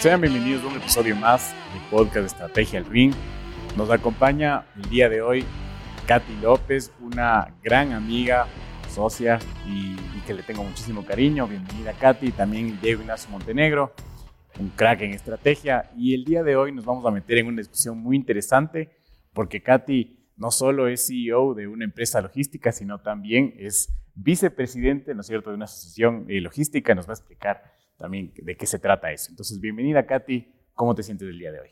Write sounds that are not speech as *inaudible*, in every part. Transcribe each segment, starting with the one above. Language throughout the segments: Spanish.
Sean bienvenidos a un episodio más del podcast de Estrategia al Ring. Nos acompaña el día de hoy Katy López, una gran amiga, socia y, y que le tengo muchísimo cariño. Bienvenida Katy, también Diego Ignacio Montenegro, un crack en estrategia. Y el día de hoy nos vamos a meter en una discusión muy interesante porque Katy no solo es CEO de una empresa logística, sino también es vicepresidente, ¿no es cierto?, de una asociación eh, logística. Nos va a explicar también de qué se trata eso. Entonces, bienvenida, Katy. ¿Cómo te sientes el día de hoy?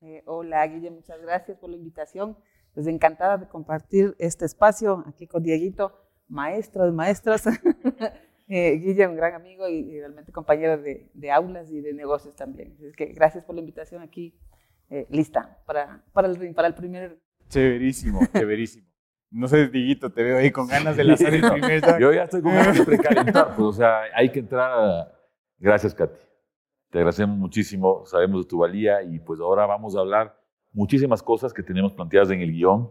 Eh, hola, Guille, muchas gracias por la invitación. Pues encantada de compartir este espacio aquí con Dieguito, maestro de maestros. *laughs* eh, Guille, un gran amigo y, y realmente compañero de, de, aulas y de negocios también. Es que gracias por la invitación aquí, eh, lista para, para, el, para el primer. Chéverísimo, *laughs* chéverísimo. No sé, Dieguito, te veo ahí con ganas de lanzar el primer. Yo ya estoy con ganas de *laughs* precalentar, pues, o sea, hay que entrar a Gracias, Katy. Te agradecemos muchísimo, sabemos de tu valía y pues ahora vamos a hablar muchísimas cosas que tenemos planteadas en el guion,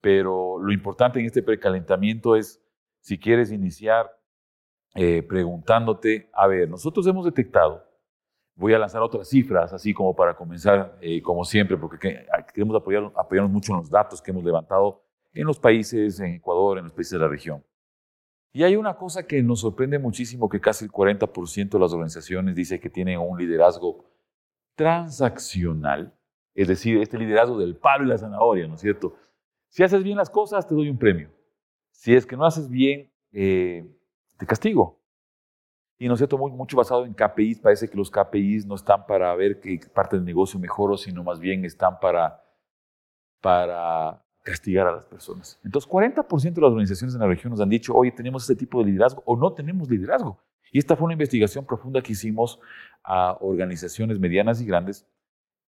pero lo importante en este precalentamiento es, si quieres iniciar eh, preguntándote, a ver, nosotros hemos detectado, voy a lanzar otras cifras, así como para comenzar, eh, como siempre, porque queremos apoyar, apoyarnos mucho en los datos que hemos levantado en los países, en Ecuador, en los países de la región. Y hay una cosa que nos sorprende muchísimo, que casi el 40% de las organizaciones dice que tienen un liderazgo transaccional, es decir, este liderazgo del palo y la zanahoria, ¿no es cierto? Si haces bien las cosas, te doy un premio. Si es que no haces bien, eh, te castigo. Y no es cierto, muy, mucho basado en KPIs, parece que los KPIs no están para ver qué parte del negocio mejoró, sino más bien están para, para castigar a las personas. Entonces, 40% de las organizaciones en la región nos han dicho, oye, tenemos este tipo de liderazgo o no tenemos liderazgo. Y esta fue una investigación profunda que hicimos a organizaciones medianas y grandes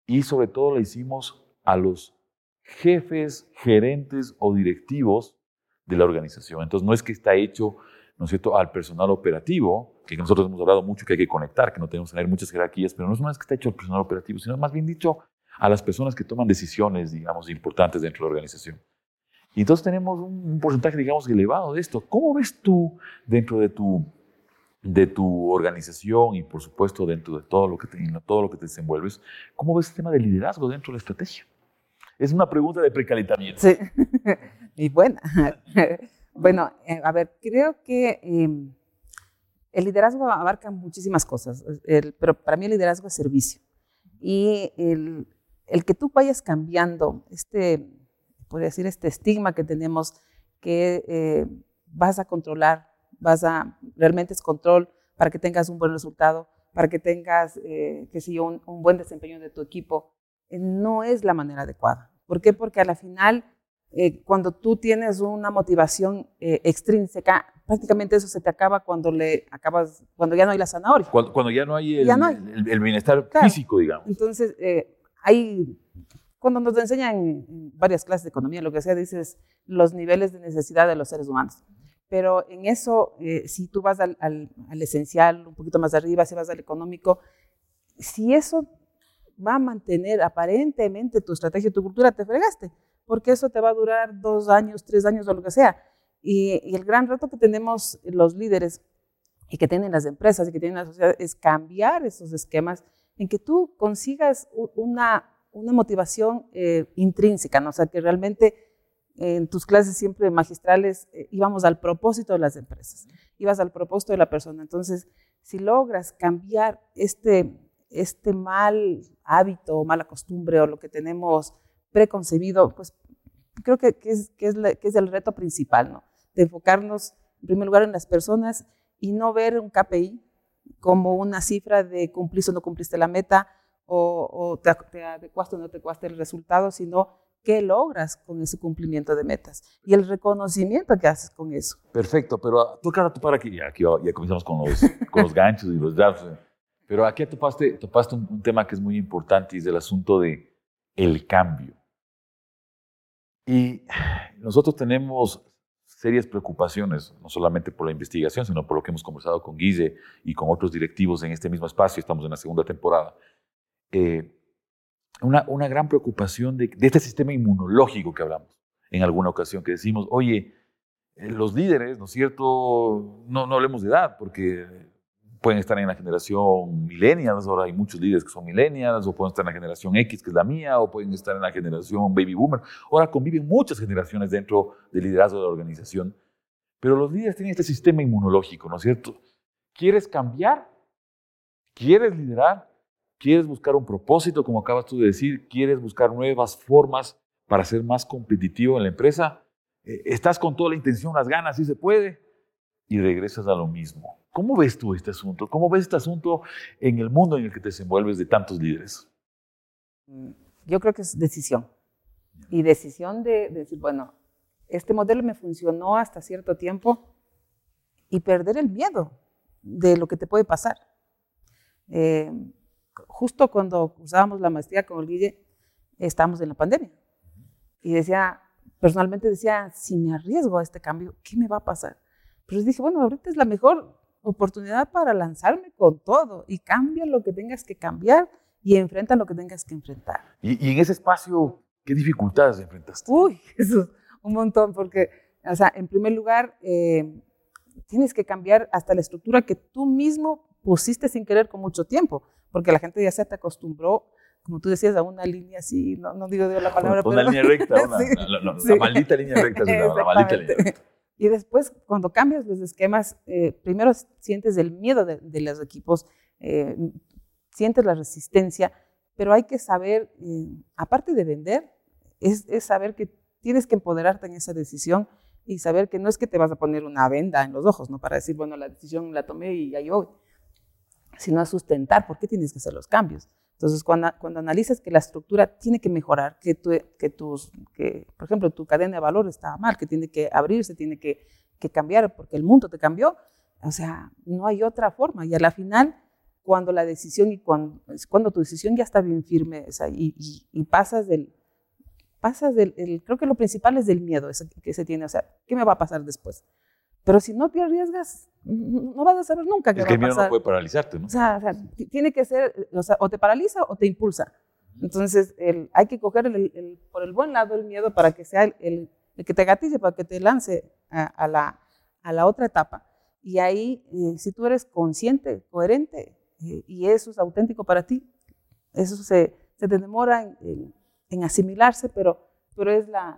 y sobre todo la hicimos a los jefes, gerentes o directivos de la organización. Entonces, no es que está hecho, ¿no es cierto?, al personal operativo, que nosotros hemos hablado mucho que hay que conectar, que no tenemos que tener muchas jerarquías, pero no es vez que está hecho al personal operativo, sino más bien dicho a las personas que toman decisiones, digamos, importantes dentro de la organización. Y entonces tenemos un, porcentaje, digamos, elevado de esto. ¿Cómo ves tú dentro de tu, de tu organización y, por supuesto, dentro de todo lo, que te, todo lo que te desenvuelves, cómo ves el tema del liderazgo dentro de la estrategia? Es una pregunta de precalentamiento. Sí, *laughs* y buena. *laughs* bueno, eh, a ver, creo que eh, el liderazgo abarca muchísimas cosas, el, pero para mí el liderazgo es servicio. Y el, el que tú vayas cambiando este, podría decir, este estigma que tenemos que eh, vas a controlar, vas a, realmente es control para que tengas un buen resultado, para que tengas, eh, que sé un, un, buen desempeño de tu equipo, eh, no es la manera adecuada. ¿Por qué? Porque a la final, eh, cuando tú tienes una motivación extrínseca, prácticamente eso se te acaba cuando le acabas, cuando ya no hay la zanahoria. Cuando, cuando ya no hay el, no hay. el, el bienestar claro. físico, digamos. Entonces, hay, cuando nos enseñan en varias clases de economía, lo que sea, dices los niveles de necesidad de los seres humanos. Pero en eso, eh, si tú vas al, al, al, esencial, un poquito más arriba, si vas al económico, si eso va a mantener aparentemente tu estrategia tu cultura, te fregaste, porque eso te va a durar dos años, tres años o lo que sea. Y, y el gran reto que tenemos los líderes y que tienen las empresas y que tienen la sociedad es cambiar esos esquemas en que tú consigas una, una motivación eh, intrínseca, ¿no? o sea, que realmente eh, en tus clases siempre magistrales eh, íbamos al propósito de las empresas, ibas al propósito de la persona. Entonces, si logras cambiar este, este mal hábito o mala costumbre o lo que tenemos preconcebido, pues creo que, que, es, que, es el reto principal, ¿no? De enfocarnos en primer lugar en las personas y no ver un KPI, como una cifra de cumpliste o no cumpliste la meta, o, o te, te, adecuaste o no te adecuaste el resultado, sino qué logras con ese cumplimiento de metas y el reconocimiento que haces con eso. Perfecto, pero tú cara tú para aquí, ya, aquí ya comenzamos con los, *laughs* con los ganchos y los jabs, pero aquí topaste, topaste un, un, tema que es muy importante y es el asunto de el cambio. Y nosotros tenemos serias preocupaciones, no solamente por la investigación, sino por lo que hemos conversado con Guille y con otros directivos en este mismo espacio, estamos en la segunda temporada, eh, una, una, gran preocupación de, este sistema inmunológico que hablamos en alguna ocasión, que decimos, oye, eh, los líderes, ¿no es cierto? No, no hablemos de edad, porque pueden estar en la generación millennials, ahora hay muchos líderes que son millennials, o pueden estar en la generación X, que es la mía, o pueden estar en la generación baby boomer. Ahora conviven muchas generaciones dentro del liderazgo de la organización. Pero los líderes tienen este sistema inmunológico, ¿no es cierto? ¿Quieres cambiar? ¿Quieres liderar? ¿Quieres buscar un propósito, como acabas tú de decir? ¿Quieres buscar nuevas formas para ser más competitivo en la empresa? Eh, ¿Estás con toda la intención, las ganas, si se puede? Y regresas a lo mismo. ¿Cómo ves tú este asunto? ¿Cómo ves este asunto en el mundo en el que te desenvuelves de tantos líderes? Mm, yo creo que es decisión. Y decisión de, decir, bueno, este modelo me funcionó hasta cierto tiempo y perder el miedo de lo que te puede pasar. Eh, justo cuando usábamos la maestría con el Guille, estábamos en la pandemia. Y decía, personalmente decía, si me arriesgo a este cambio, ¿qué me va a pasar? Pero dije, bueno, ahorita es la mejor oportunidad para lanzarme con todo y cambia lo que tengas que cambiar y enfrenta lo que tengas que enfrentar. ¿Y, en ese espacio qué dificultades enfrentaste? Uy, *laughs* Jesús, un montón, porque, o sea, en primer lugar, eh, tienes que cambiar hasta la estructura que tú mismo pusiste sin querer con mucho tiempo, porque la gente ya se te acostumbró como tú decías, a una línea así, no, no digo la palabra, una, línea recta, una, la maldita línea recta, la maldita línea recta. Y después, cuando cambias los esquemas, eh, primero sientes el miedo de, los equipos, eh, sientes la resistencia, pero hay que saber, eh, aparte de vender, es, saber que tienes que empoderarte en esa decisión y saber que no es que te vas a poner una venda en los ojos, ¿no? Para decir, bueno, la decisión la tomé y ahí voy, sino a sustentar por qué tienes que hacer los cambios. Entonces, cuando, cuando analizas que la estructura tiene que mejorar, que, que, tus, que, por ejemplo, tu cadena de valor está mal, que tiene que abrirse, tiene que, que cambiar porque el mundo te cambió, o sea, no hay otra forma. Y a la final, cuando la decisión y cuando, cuando tu decisión ya está bien firme o sea, y, y, pasas del, pasas del, creo que lo principal es del miedo que se tiene, o sea, ¿qué me va a pasar después? Pero si no te arriesgas, no vas a saber nunca qué va a pasar. El miedo no puede paralizarte, ¿no? O sea, tiene que ser, o sea, o te paraliza o te impulsa. Entonces, el, hay que coger el, por el buen lado el miedo para que sea el, que te gatille, para que te lance a, la, a la, otra etapa. Y ahí, eh, si tú eres consciente, coherente, eh, y eso es auténtico para ti, eso se, se te demora en, en, asimilarse, pero, pero es la,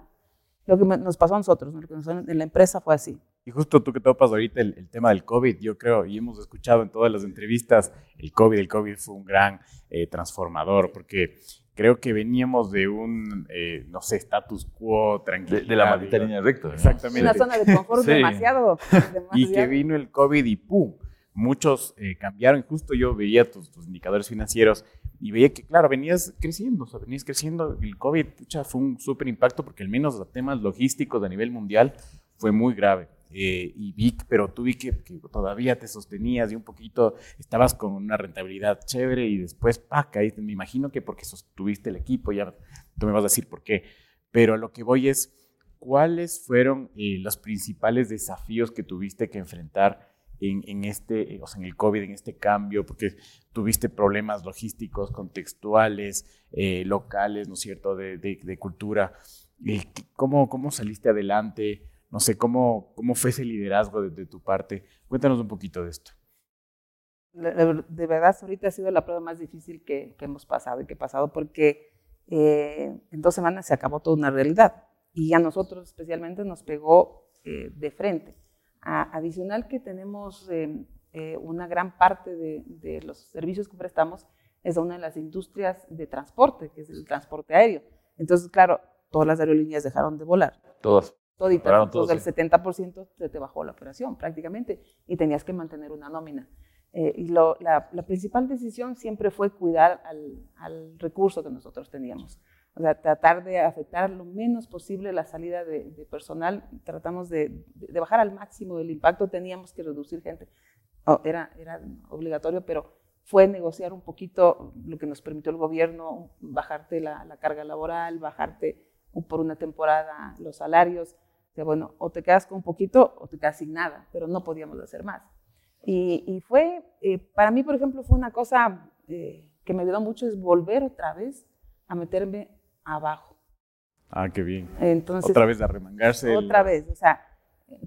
lo que nos pasó a nosotros, lo que nos, en la empresa fue así. Y justo tú que topas ahorita el, tema del COVID, yo creo, y hemos escuchado en todas las entrevistas, el COVID, el COVID fue un gran eh, transformador, porque creo que veníamos de un, eh, no sé, status quo tranquilo. De, la maldita línea recta. Exactamente. Una zona de confort *laughs* demasiado, *laughs* Y que vino el COVID y ¡pum! Muchos eh, cambiaron. Justo yo veía tus, tus, indicadores financieros y veía que, claro, venías creciendo, o sea, venías creciendo. El COVID, pucha, fue un súper impacto porque al menos los temas logísticos a nivel mundial fue muy grave. Eh, y vi, pero tú vi que, todavía te sostenías y un poquito estabas con una rentabilidad chévere y después, pa, caíste. Me imagino que porque sostuviste el equipo, ya tú me vas a decir por qué. Pero a lo que voy es, ¿cuáles fueron eh, los principales desafíos que tuviste que enfrentar en, en, este, o sea, en el COVID, en este cambio? Porque tuviste problemas logísticos, contextuales, eh, locales, ¿no es cierto?, de, de, de cultura. ¿Cómo, ¿Cómo saliste adelante? No sé, ¿cómo, cómo fue ese liderazgo de, tu parte? Cuéntanos un poquito de esto. De verdad, ahorita ha sido la prueba más difícil que, hemos pasado y que he pasado porque eh, en dos semanas se acabó toda una realidad y a nosotros especialmente nos pegó eh, de frente. adicional que tenemos eh, una gran parte de, de, los servicios que prestamos es a una de las industrias de transporte, que es el transporte aéreo. Entonces, claro, todas las aerolíneas dejaron de volar. Todas todita, entonces el 70% se te bajó la operación prácticamente y tenías que mantener una nómina. Eh, y la, la, principal decisión siempre fue cuidar al, al, recurso que nosotros teníamos. O sea, tratar de afectar lo menos posible la salida de, personal. Tratamos de, de, bajar al máximo del impacto. Teníamos que reducir gente. Oh, era, era obligatorio, pero fue negociar un poquito lo que nos permitió el gobierno, bajarte la, la carga laboral, bajarte por una temporada los salarios bueno, o te quedas con un poquito o te quedas sin nada, pero no podíamos hacer más. Y, fue, eh, para mí, por ejemplo, fue una cosa eh, que me ayudó mucho, es volver otra vez a meterme abajo. Ah, qué bien. Entonces, otra vez a remangarse. Otra vez, o sea,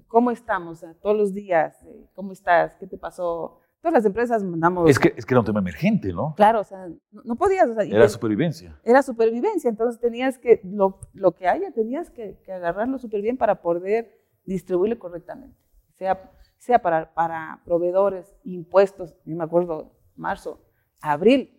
¿cómo estamos? todos los días, eh, ¿cómo estás? ¿Qué te pasó? Todas las empresas mandamos... Es que, es que era un tema emergente, ¿no? Claro, o sea, no, no podías... O sea, y Era te- supervivencia. era supervivencia, entonces tenías que, lo, lo que haya, tenías que, que agarrarlo súper bien para poder distribuirlo correctamente, sea, sea para, para proveedores, impuestos, yo me acuerdo, marzo, abril,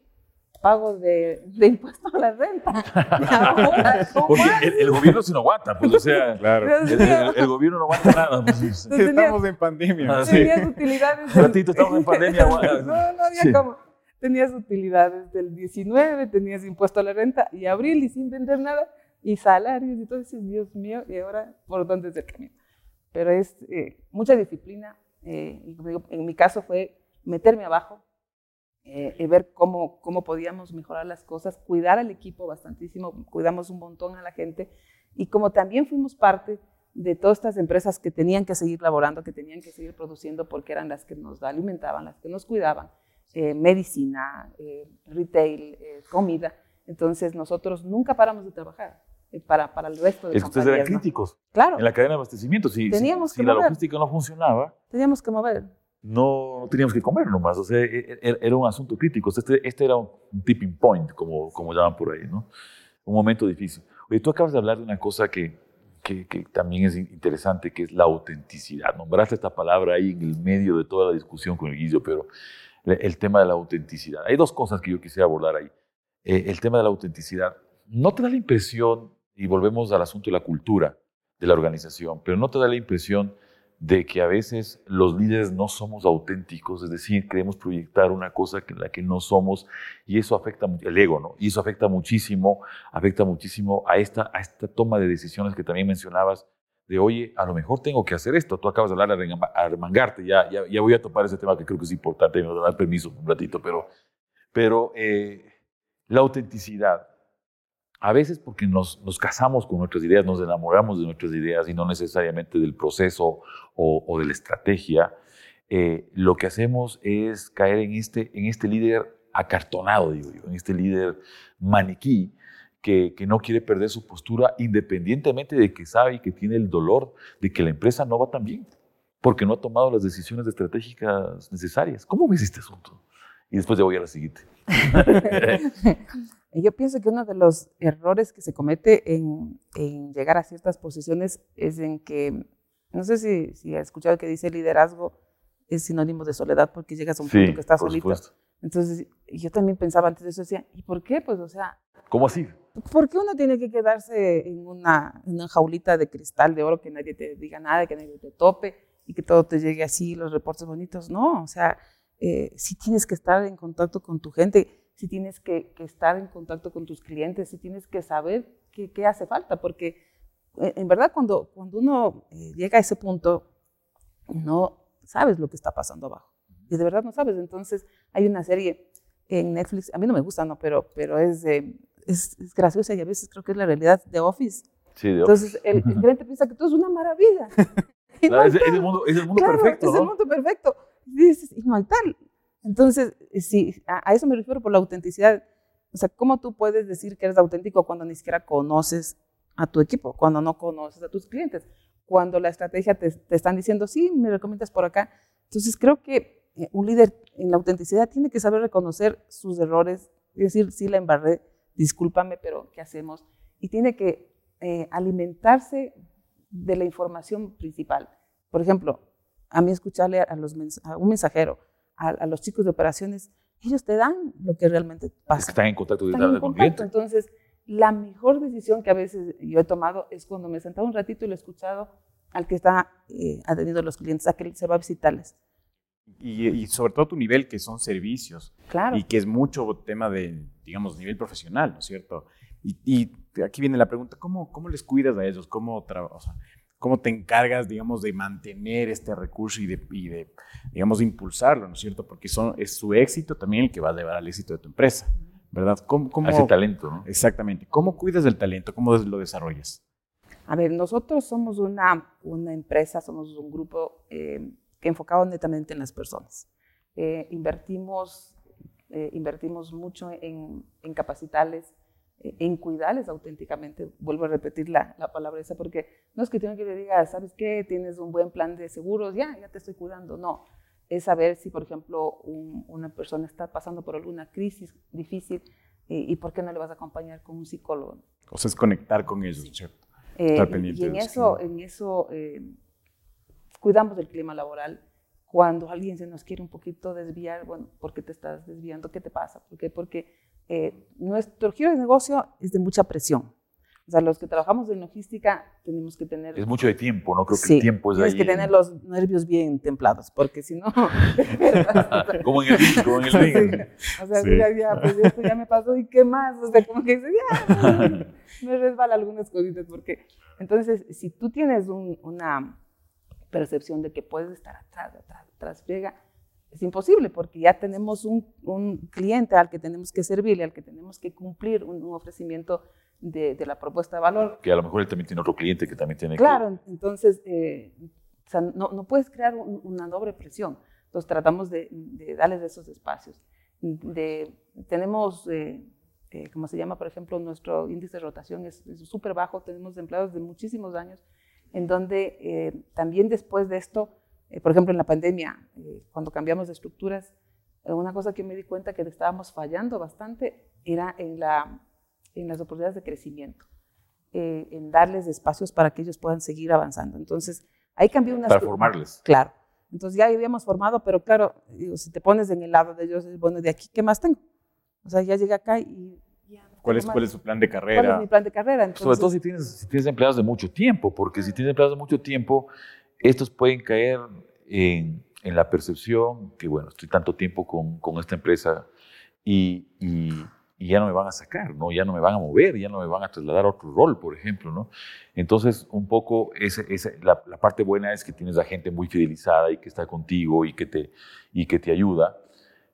pago de, de impuestos a la renta. *laughs* El, el gobierno sí no aguanta, pues, o sea, *laughs* Claro. el, el- el gobierno no aguanta nada. pues. Estamos en pandemia. Ah, sí. tenías utilidades. Un ratito, estamos en pandemia, *laughs* no, no había Sí. cómo. Tenías utilidades del 19, tenías impuesto a la renta y abril y sin vender nada y salarios y todo. Dices, Dios mío, y ahora, ¿por dónde es el camino? Pero es eh, mucha disciplina. eh, como en mi caso fue meterme abajo eh, y ver cómo, cómo podíamos mejorar las cosas, cuidar al equipo bastantísimo, cuidamos un montón a la gente y como también fuimos parte de todas estas empresas que tenían que seguir laborando, que tenían que seguir produciendo porque eran las que nos alimentaban, las que nos cuidaban, eh, medicina, eh, retail, eh, comida. Entonces nosotros nunca paramos de trabajar eh, para, para el resto de Es que ustedes eran críticos Claro, en la cadena de abastecimiento. Si, si- Teníamos si que la mover. logística no funcionaba, teníamos que mover. No, teníamos que comer nomás. Sea, e- e- era un asunto crítico. Este, este era un tipping point, como, llaman por ahí. Un momento difícil. Oye, tú acabas de hablar de una cosa que, también es interesante, que es la autenticidad. Nombraste esta palabra ahí en el medio de toda la discusión con el Guillo, pero el, el tema de la autenticidad. Hay dos cosas que yo quisiera abordar ahí. Eh, el tema de la autenticidad. ¿No te da la impresión, y volvemos al asunto de la cultura de la organización, pero no te da la impresión de que a veces los líderes no somos auténticos, es decir, queremos proyectar una cosa en la que no somos y eso afecta el ego, ¿no? Y eso afecta muchísimo, afecta muchísimo a esta, a esta toma de decisiones que también mencionabas de, oye, a lo mejor tengo que hacer esto. Tú acabas de hablar de arremangarte, ya, ya, voy a topar ese tema que creo que es importante, me dar permiso un ratito, pero, pero eh, la autenticidad, a veces porque nos, nos casamos con nuestras ideas, nos enamoramos de nuestras ideas y no necesariamente del proceso o, o de la estrategia, eh, lo que hacemos es caer en este, en este líder acartonado, digo yo, en este líder maniquí que, que no quiere perder su postura independientemente de que sabe y que tiene el dolor de que la empresa no va tan bien, porque no ha tomado las decisiones estratégicas necesarias. ¿Cómo ves este asunto? Y después ya voy a la siguiente. *laughs* Yo pienso que uno de los errores que se comete en, en llegar a ciertas posiciones es en que, no sé si, si has escuchado que dice liderazgo es sinónimo de soledad porque llegas a un punto que estás por solito. supuesto. Entonces, yo también pensaba antes de eso, decía, ¿y por qué? Pues, o sea, ¿Cómo así? ¿por qué uno tiene que quedarse en una, en una jaulita de cristal de oro que nadie te diga nada, que nadie te tope y que todo te llegue así, los reportes bonitos? No, o sea, eh, sí tienes que estar en contacto con tu gente, sí tienes que, que estar en contacto con tus clientes, sí tienes que saber qué, qué hace falta, porque eh, en verdad cuando, cuando uno eh, llega a ese punto, no sabes lo que está pasando abajo. Y de verdad no sabes. Entonces, hay una serie en Netflix, a mí no me gusta, ¿no? Pero, pero es, eh, es, es graciosa y a veces creo que es la realidad de Office. Sí, de Entonces, el, el gerente piensa que todo es una maravilla. *laughs* Claro, es, es el mundo, es el mundo Claro, perfecto, es ¿no? el mundo perfecto. Y dices, y no hay tal. Entonces, eh, sí, a, a eso me refiero por la autenticidad. O sea, ¿cómo tú puedes decir que eres auténtico cuando ni siquiera conoces a tu equipo, cuando no conoces a tus clientes, cuando la estrategia te, te están diciendo, sí, me recomiendas por acá? Entonces, creo que eh, un líder en la autenticidad tiene que saber reconocer sus errores, y decir, sí, la embarré, discúlpame, pero ¿qué hacemos? Y tiene que eh, alimentarse de la información principal. Por ejemplo, a mí escucharle a, los a un mensajero, a, a los chicos de operaciones, ellos te dan lo que realmente pasa. están en contacto directamente en con el. Entonces, la mejor decisión que a veces yo he tomado es cuando me he sentado un ratito y lo he escuchado al que está eh, atendiendo a los clientes, a que se va a visitarles. Y, y sobre todo tu nivel, que son servicios, Claro. y que es mucho tema de, digamos, nivel profesional, ¿no es cierto? Y, y aquí viene la pregunta, ¿cómo, cómo les cuidas a ellos? ¿Cómo, o sea, ¿Cómo te encargas, digamos, de mantener este recurso y de, y de digamos, de impulsarlo, ¿no es cierto? Porque son, es su éxito también el que va a llevar al éxito de tu empresa, ¿verdad? ¿Cómo, cómo- A ese talento, ¿no? Exactamente. ¿Cómo cuidas del talento? ¿Cómo lo desarrollas? A ver, nosotros somos una, una empresa, somos un grupo eh, que enfocado netamente en las personas. Eh, invertimos, eh, invertimos mucho en, en capacitarles, eh, en cuidarles auténticamente. Vuelvo a repetir la, la palabra esa porque no es que tenga que le diga, ¿sabes qué? Tienes un buen plan de seguros, ya, ya te estoy cuidando. No, es saber si, por ejemplo, una persona está pasando por alguna crisis difícil y por qué no le vas a acompañar con un psicólogo. O sea, es conectar con ellos, ¿cierto? Eh, y en eso, en eso eh, cuidamos del clima laboral. Cuando alguien se nos quiere un poquito desviar, bueno, ¿por qué te estás desviando? ¿Qué te pasa? ¿Por qué? Porque eh, nuestro giro de negocio es de mucha presión. O sea, los que trabajamos en logística tenemos que tener... Es mucho de tiempo, ¿no? Creo que el tiempo es Tienes que tener los nervios bien templados, porque si no... *laughs* como en el ring, como en el ring. O sea, ya, ya, pues esto ya me pasó, ¿y qué más? O sea, como que dice, ya, *laughs* me resbala algunas cositas, porque... Entonces, si tú tienes una percepción de que puedes estar atrás, atrás, atrás, friega, es imposible, porque ya tenemos un, un, cliente al que tenemos que servirle, al que tenemos que cumplir un, un ofrecimiento de, la propuesta de valor. Que a lo mejor él también tiene otro cliente que también tiene Claro, entonces eh, o sea, no, no, puedes crear una doble presión. Entonces tratamos de, de darles esos espacios. De, tenemos, eh, eh, como se llama, por ejemplo, nuestro índice de rotación es súper bajo, tenemos empleados de muchísimos años, en donde también después de esto, por ejemplo, en la pandemia, cuando cambiamos de estructuras, una cosa que me di cuenta que estábamos fallando bastante era en la en las oportunidades de crecimiento, eh, en darles espacios para que ellos puedan seguir avanzando. Entonces, ahí cambió una... Para formarles. Claro. Entonces ya habíamos formado, pero claro, si te pones en el lado de ellos, bueno, de aquí, ¿qué más tengo? O sea, ya llegué acá y... ¿Cuál, es, ¿Cuál es su plan de carrera? ¿Cuál es mi plan de carrera? Sobre todo si tienes, si tienes empleados de mucho tiempo, porque si tienes empleados de mucho tiempo, estos pueden caer en, en la percepción que, bueno, estoy tanto tiempo con, con esta empresa y, y, y ya no me van a sacar, ¿no? Ya no me van a mover, ya no me van a trasladar a otro rol, por ejemplo, ¿no? Entonces, un poco ese, ese, la, parte buena es que tienes a gente muy fidelizada y que está contigo y que te, y que te ayuda,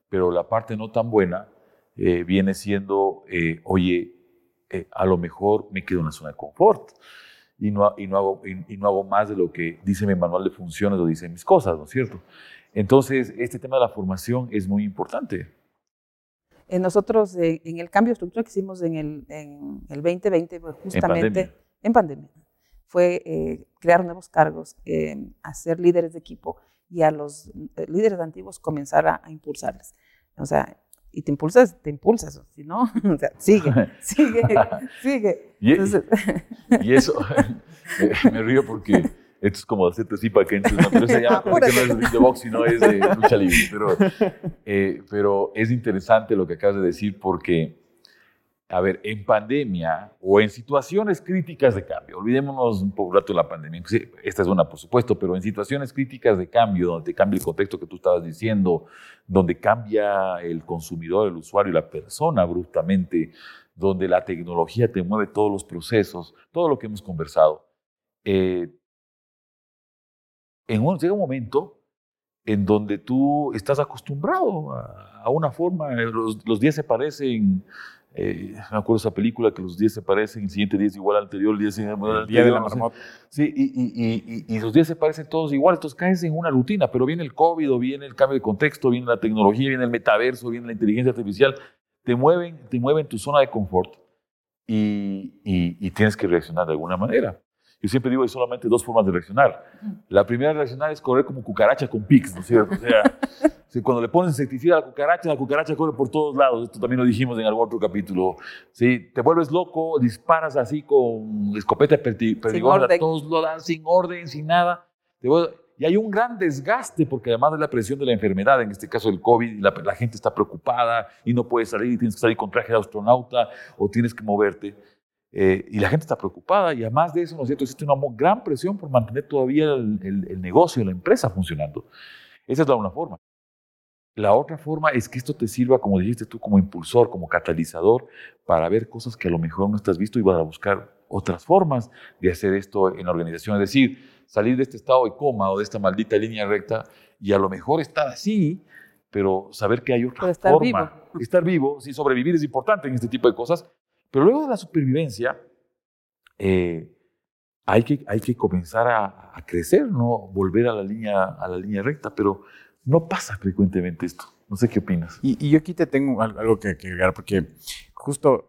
pero la parte no tan buena eh, viene siendo, eh, oye, eh, a lo mejor me quedo en la zona de confort y no, y no, hago, y, no hago más de lo que dice mi manual de funciones o dicen mis cosas, ¿no es cierto? Entonces, este tema de la formación es muy importante nosotros eh, en el cambio de estructura que hicimos en el, en el 2020, pues, justamente en pandemia, fue eh, crear nuevos cargos, eh, hacer líderes de equipo y a los líderes antiguos comenzar a, impulsarles. O sea, y te impulsas, te impulsas, si no, *laughs* o sea, sigue, *laughs* sigue, sigue. Y, y eso, *laughs* me río porque esto es como hacerte así para que entres, ¿no? pero se llama, no es de box, no es de lucha libre. Pero, eh, pero es interesante lo que acabas de decir porque, a ver, en pandemia o en situaciones críticas de cambio, olvidémonos un poco rato de la pandemia, esta es una por supuesto, pero en situaciones críticas de cambio, donde te cambia el contexto que tú estabas diciendo, donde cambia el consumidor, el usuario, la persona abruptamente, donde la tecnología te mueve todos los procesos, todo lo que hemos conversado. Eh, en un, llega un momento en donde tú estás acostumbrado a, una forma, eh, los, días se parecen, eh, me acuerdo esa película que los días se parecen, el siguiente día es igual al anterior, el día, el día de la marmota. Sí, y, y, los días se parecen todos igual, entonces caes en una rutina, pero viene el COVID, o viene el cambio de contexto, viene la tecnología, viene el metaverso, viene la inteligencia artificial, te mueven, te mueven tu zona de confort y tienes que reaccionar de alguna manera. Yo siempre digo, hay solamente dos formas de reaccionar. La primera de reaccionar es correr como cucaracha con pics, ¿no es cierto? O sea, *laughs* cuando le pones insecticida a la cucaracha, la cucaracha corre por todos lados. Esto también lo dijimos en algún otro capítulo. ¿sí? Te vuelves loco, disparas así con escopeta perdigosa, todos lo dan sin orden, sin nada. y hay un gran desgaste porque además de la presión de la enfermedad, en este caso el COVID, la, la gente está preocupada y no puedes salir y tienes que salir con traje de astronauta o tienes que moverte. Eh, y la gente está preocupada y además de eso, ¿no es cierto? Existe una gran presión por mantener todavía el, el, negocio, la empresa funcionando. Esa es la una forma. La otra forma es que esto te sirva, como dijiste tú, como impulsor, como catalizador, para ver cosas que a lo mejor no estás visto y vas a buscar otras formas de hacer esto en la organización. Es decir, salir de este estado de coma o de esta maldita línea recta y a lo mejor estar así, pero saber que hay otra estar forma. Vivo. *laughs* Estar vivo, sí, sobrevivir es importante en este tipo de cosas, pero luego de la supervivencia, eh, hay, que, hay que comenzar a, crecer, ¿no? Volver a la, línea, a la línea recta, pero no pasa frecuentemente esto. No sé qué opinas. Y, yo aquí te tengo algo que, agregar, porque justo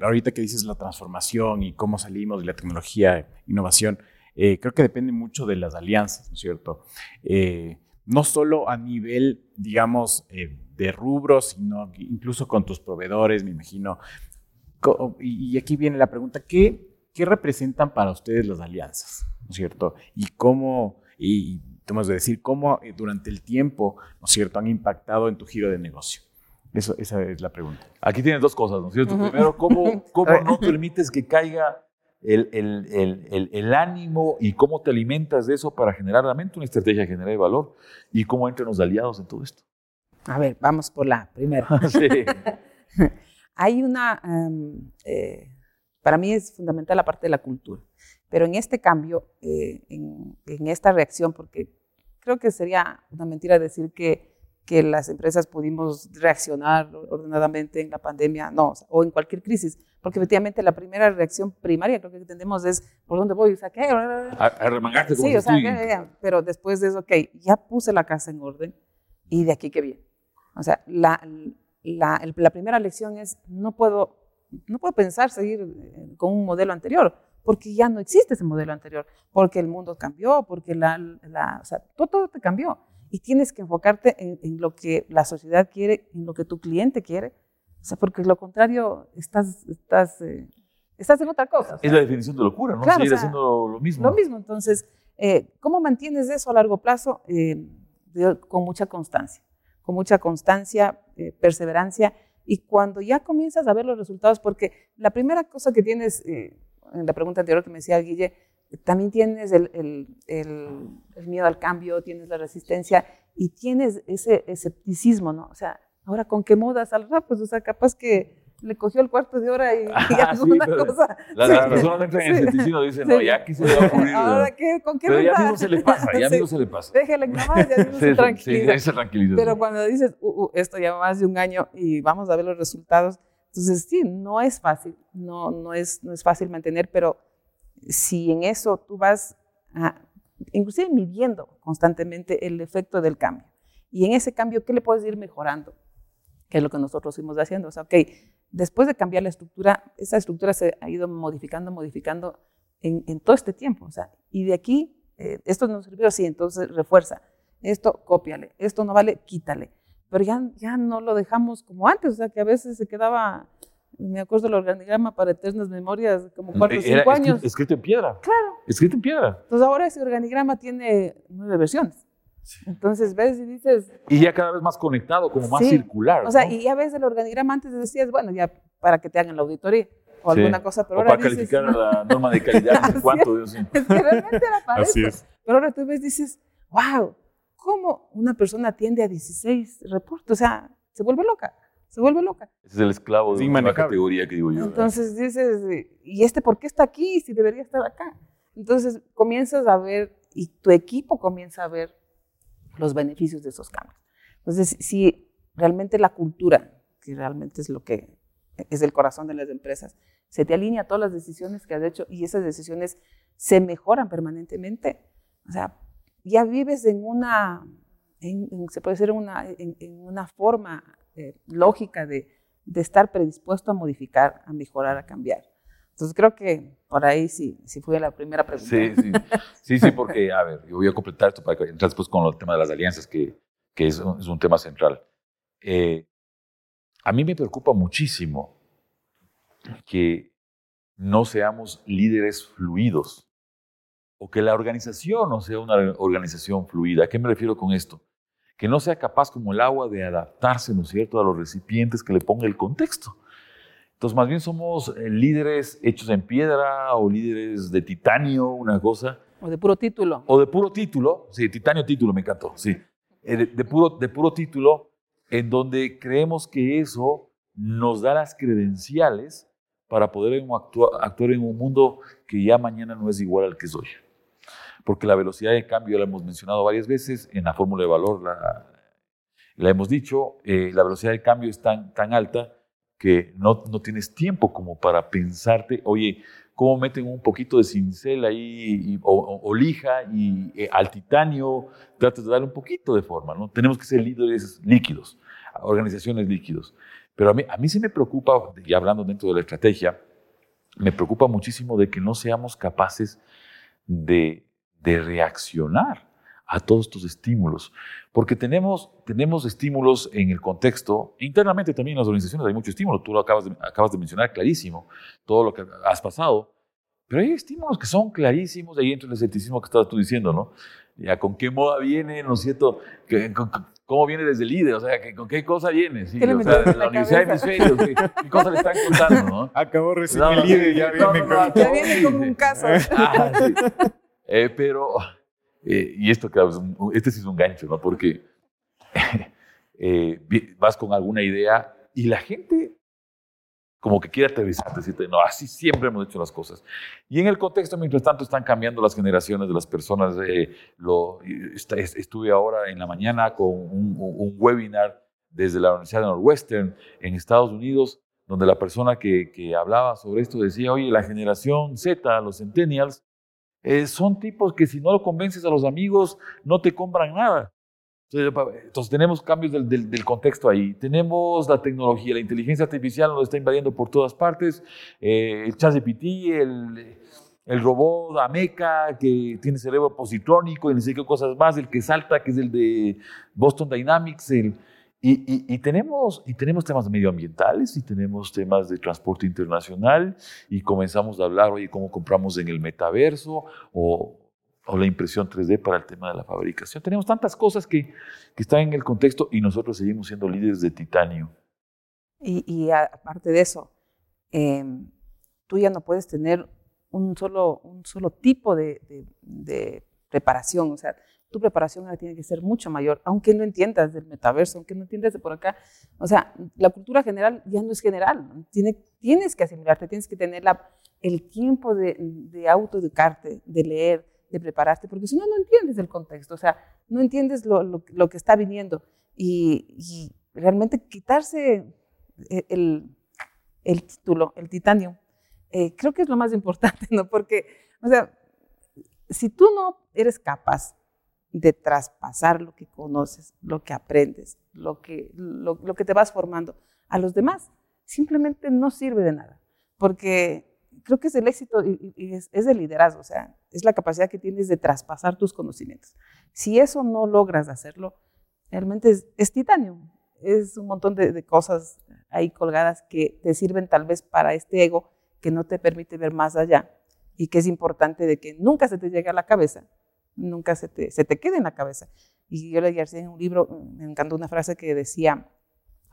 ahorita que dices la transformación y cómo salimos de la tecnología, innovación, eh, creo que depende mucho de las alianzas, ¿no es cierto? Eh, no solo a nivel, digamos, eh, de rubros, sino incluso con tus proveedores, me imagino. Y aquí viene la pregunta, ¿qué, qué representan para ustedes las alianzas? ¿No es cierto? Y cómo, y tenemos de decir, cómo eh, durante el tiempo, ¿no es cierto?, han impactado en tu giro de negocio. Eso, esa es la pregunta. Aquí tienes dos cosas, ¿no es cierto? Primero, ¿cómo, *laughs* cómo no permites que caiga el, el, el, el, ánimo y cómo te alimentas de eso para generar realmente una estrategia generar de valor y cómo entran los aliados en todo esto. A ver, vamos por la primera. *laughs* sí. *laughs* Hay una, em, eh, para mí es fundamental la parte de la cultura, pero en este cambio, eh, en, en, esta reacción, porque creo que sería una mentira decir que que las empresas pudimos reaccionar ordenadamente en la pandemia, no, o en cualquier crisis, porque efectivamente la primera reacción primaria creo que entendemos es por dónde voy, o sea, ¿qué? A, a remangarte Sí, o sea, pero después de eso, ok, ya puse la casa en orden y de aquí que bien. O sea, la, la, la primera lección es, no puedo, no puedo pensar seguir eh, con un modelo anterior, porque ya no existe ese modelo anterior, porque el mundo cambió, porque la, la o sea, todo, todo te cambió y tienes que enfocarte en, lo que la sociedad quiere, en lo que tu cliente quiere, o sea, porque lo contrario estás, estás, eh, estás en otra cosa. Es la definición de locura, ¿no? Seguir haciendo lo mismo. Lo mismo, entonces, eh, ¿cómo mantienes eso a largo plazo? Eh, con mucha constancia, con mucha constancia, perseverancia, y cuando ya comienzas a ver los resultados, porque la primera cosa que tienes, en la pregunta anterior que me decía Guille, también tienes el, el, el, miedo al cambio, tienes la resistencia y tienes ese escepticismo, ¿no? O sea, ahora con qué modas al rap, pues, o sea, capaz que le cogió el cuarto de hora y, y *laughs* alguna cosa. Las sí, personas entran en escepticismo y dicen, no, ya aquí se le va a ocurrir. Ahora, ¿qué, ¿con qué Pero ya mismo se le pasa, ya mismo se le pasa. *laughs* Déjele nomás, ya mismo se *laughs* tranquiliza. Sí, se tranquiliza. Pero cuando dices, uh, uh, esto lleva más de un año y vamos a ver los resultados, entonces sí, no es fácil, no, no, es, no es fácil mantener, pero si en eso tú vas, a, inclusive midiendo constantemente el efecto del cambio. Y en ese cambio, ¿qué le puedes ir mejorando? Que es lo que nosotros fuimos haciendo. O sea, ok, después de cambiar la estructura, esa estructura se ha ido modificando, modificando en, en todo este tiempo. O sea, y de aquí, eh, esto nos sirvió así, entonces refuerza. Esto, cópiale. Esto no vale, quítale. Pero ya, ya no lo dejamos como antes, o sea, que a veces se quedaba me acuerdo del organigrama para eternas memorias, como cuatro o cinco años. Escrito en piedra. Claro. Escrito en piedra. Entonces ahora ese organigrama tiene nueve versiones. Entonces ves y dices... Y ya cada vez más conectado, como más circular. O sea, y ya ves el organigrama antes decías, bueno, ya para que te hagan la auditoría o alguna cosa, pero o ahora para calificar la norma de calidad, *laughs* cuánto, Dios mío. Es que realmente era para Así eso. es. Pero ahora tú ves y dices, wow, ¿cómo una persona atiende a 16 reportes? O sea, se vuelve loca se vuelve loca. Ese es el esclavo de una categoría que digo yo. Entonces dices, ¿y este por qué está aquí si debería estar acá? Entonces comienzas a ver y tu equipo comienza a ver los beneficios de esos cambios. Entonces, si realmente la cultura, que realmente es lo que es el corazón de las empresas, se te alinea a todas las decisiones que has hecho y esas decisiones se mejoran permanentemente, o sea, ya vives en una, se puede decir, una, en, en una forma eh, lógica de, de, estar predispuesto a modificar, a mejorar, a cambiar. Entonces creo que por ahí sí, sí fue la primera pregunta. Sí, sí, sí, sí porque, a ver, yo voy a completar esto para entrar después con el tema de las alianzas, que, que es, un, es, un, tema central. Eh, a mí me preocupa muchísimo que no seamos líderes fluidos o que la organización no sea una organización fluida. ¿A qué me refiero con esto? que no sea capaz como el agua de adaptarse, ¿no es cierto?, a los recipientes que le ponga el contexto. Entonces, más bien somos eh, líderes hechos en piedra o líderes de titanio, una cosa. O de puro título. O de puro título, sí, titanio título, me encantó, sí. Eh, de, de, puro, de puro título, en donde creemos que eso nos da las credenciales para poder actuar, actuar en un mundo que ya mañana no es igual al que es hoy porque la velocidad de cambio la hemos mencionado varias veces, en la fórmula de valor la, hemos dicho, eh, la velocidad de cambio es tan, tan alta que no, no tienes tiempo como para pensarte, oye, ¿cómo meten un poquito de cincel ahí o, o, lija y eh, al titanio? Tratas de darle un poquito de forma, ¿no? Tenemos que ser líderes líquidos, organizaciones líquidos. Pero a mí, a mí se me preocupa, y hablando dentro de la estrategia, me preocupa muchísimo de que no seamos capaces de de reaccionar a todos estos estímulos. Porque tenemos, tenemos estímulos en el contexto, internamente también en las organizaciones hay mucho estímulo, tú lo acabas de, acabas de mencionar clarísimo, todo lo que has pasado, pero hay estímulos que son clarísimos, ahí entra el escepticismo que estabas tú diciendo, ¿no? Ya, ¿con qué moda viene, no es cierto? ¿Cómo viene desde el líder? O sea, ¿con qué cosa viene? Sí, o sea, la, Universidad de Hemisferios, ¿qué, ¿qué cosa le están contando, no? Acabó recién el líder, ya viene, con, ya viene como un caso. Ah, sí. Eh, pero eh, y esto, claro, este sí es un gancho, ¿no? Porque *laughs* eh, vas con alguna idea y la gente como que quiere aterrizar, decirte, no, así siempre hemos hecho las cosas. Y en el contexto, mientras tanto, están cambiando las generaciones de las personas. Eh, lo, estuve ahora en la mañana con un, un, webinar desde la Universidad de Northwestern en Estados Unidos, donde la persona que, que hablaba sobre esto decía, oye, la generación Z, los centennials, eh, son tipos que si no lo convences a los amigos, no te compran nada. Entonces tenemos cambios del, del, contexto ahí. Tenemos la tecnología, la inteligencia artificial nos está invadiendo por todas partes. Eh, el ChatGPT, el, el robot Ameca que tiene cerebro positrónico y no sé qué cosas más, el que salta, que es el de Boston Dynamics, el, y, tenemos, y tenemos temas medioambientales y tenemos temas de transporte internacional y comenzamos a hablar, oye, cómo compramos en el metaverso o, o la impresión 3D para el tema de la fabricación. Tenemos tantas cosas que, que están en el contexto y nosotros seguimos siendo líderes de titanio. Y, y aparte de eso, em, tú ya no puedes tener un solo, un solo tipo de, de, de preparación, o sea, tu preparación tiene que ser mucho mayor, aunque no entiendas del metaverso, aunque no entiendas de por acá. O sea, la cultura general ya no es general, Tiene, tienes que asimilarte, tienes que tener la, el tiempo de, de autoeducarte, de leer, de prepararte, porque si no, no entiendes el contexto, o sea, no entiendes lo, lo, que está viniendo. Y, realmente quitarse el, el, título, el titanio, eh, creo que es lo más *laughs* importante, ¿no? Porque, o sea, si tú no eres capaz de traspasar lo que conoces, lo que aprendes, lo que, lo, que te vas formando a los demás. Simplemente no sirve de nada, porque creo que es el éxito y, es, el liderazgo, o sea, es la capacidad que tienes de traspasar tus conocimientos. Si eso no logras hacerlo, realmente es, titanio, es un montón de, de, cosas ahí colgadas que te sirven tal vez para este ego que no te permite ver más allá y que es importante de que nunca se te llegue a la cabeza nunca se te, se te quede en la cabeza. Y yo leí en un libro, me encantó una frase que decía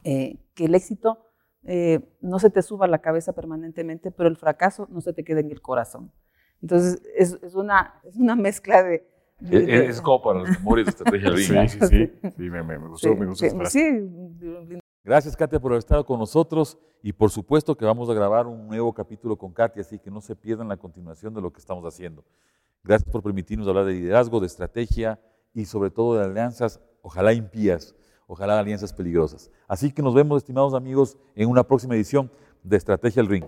eh, que el éxito eh, no se te suba a la cabeza permanentemente, pero el fracaso no se te quede en el corazón. Entonces, es, es una, es una mezcla de, es, como para los memorias de estrategia *laughs* Sí, sí, sí. sí me, me, gustó, me gustó Gracias, Katia, por haber estado con nosotros. Y por supuesto que vamos a grabar un nuevo capítulo con Katia, así que no se pierdan la continuación de lo que estamos haciendo. Gracias por permitirnos hablar de liderazgo, de estrategia y sobre todo de alianzas, ojalá impías, ojalá alianzas peligrosas. Así que nos vemos, estimados amigos, en una próxima edición de Estrategia al Ring.